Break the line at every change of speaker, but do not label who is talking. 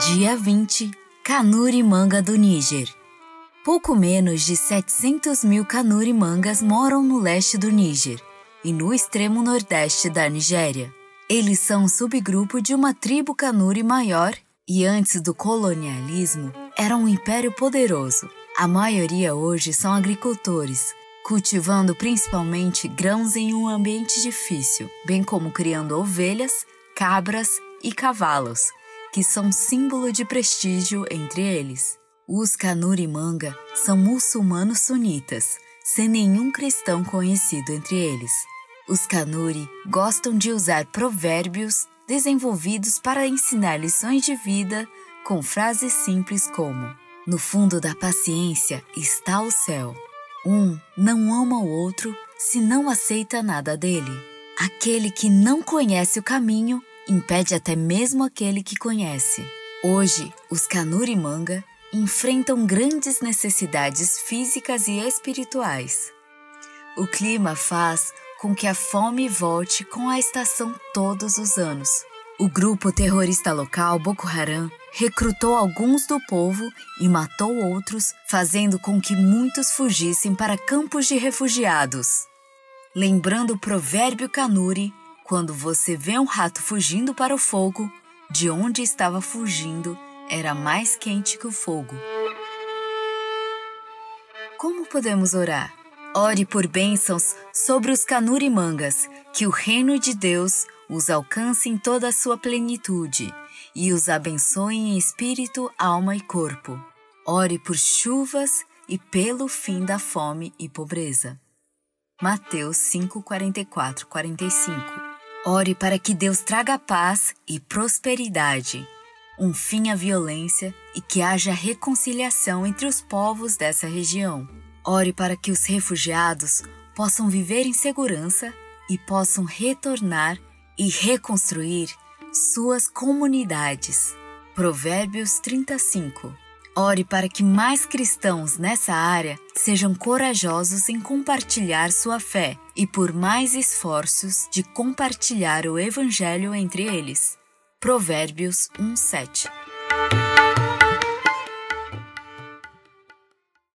Dia 20 Kanuri Manga do Níger Pouco menos de 700 mil Kanuri mangas moram no leste do Níger e no extremo nordeste da Nigéria. Eles são um subgrupo de uma tribo Kanuri maior e antes do colonialismo era um império poderoso. A maioria hoje são agricultores, cultivando principalmente grãos em um ambiente difícil, bem como criando ovelhas, cabras e cavalos, que são símbolo de prestígio entre eles. Os Kanuri Manga são muçulmanos sunitas, sem nenhum cristão conhecido entre eles. Os Kanuri gostam de usar provérbios desenvolvidos para ensinar lições de vida com frases simples como: No fundo da paciência está o céu. Um não ama o outro se não aceita nada dele. Aquele que não conhece o caminho impede até mesmo aquele que conhece. Hoje, os Kanuri Manga enfrentam grandes necessidades físicas e espirituais. O clima faz com que a fome volte com a estação todos os anos. O grupo terrorista local Boko Haram recrutou alguns do povo e matou outros, fazendo com que muitos fugissem para campos de refugiados. Lembrando o provérbio Kanuri, quando você vê um rato fugindo para o fogo, de onde estava fugindo era mais quente que o fogo. Como podemos orar? Ore por bênçãos sobre os canurimangas, que o reino de Deus os alcance em toda a sua plenitude e os abençoe em espírito, alma e corpo. Ore por chuvas e pelo fim da fome e pobreza. Mateus 5, 44, 45 Ore para que Deus traga paz e prosperidade, um fim à violência e que haja reconciliação entre os povos dessa região. Ore para que os refugiados possam viver em segurança e possam retornar e reconstruir suas comunidades. Provérbios 35 Ore para que mais cristãos nessa área sejam corajosos em compartilhar sua fé e por mais esforços de compartilhar o Evangelho entre eles. Provérbios 1:7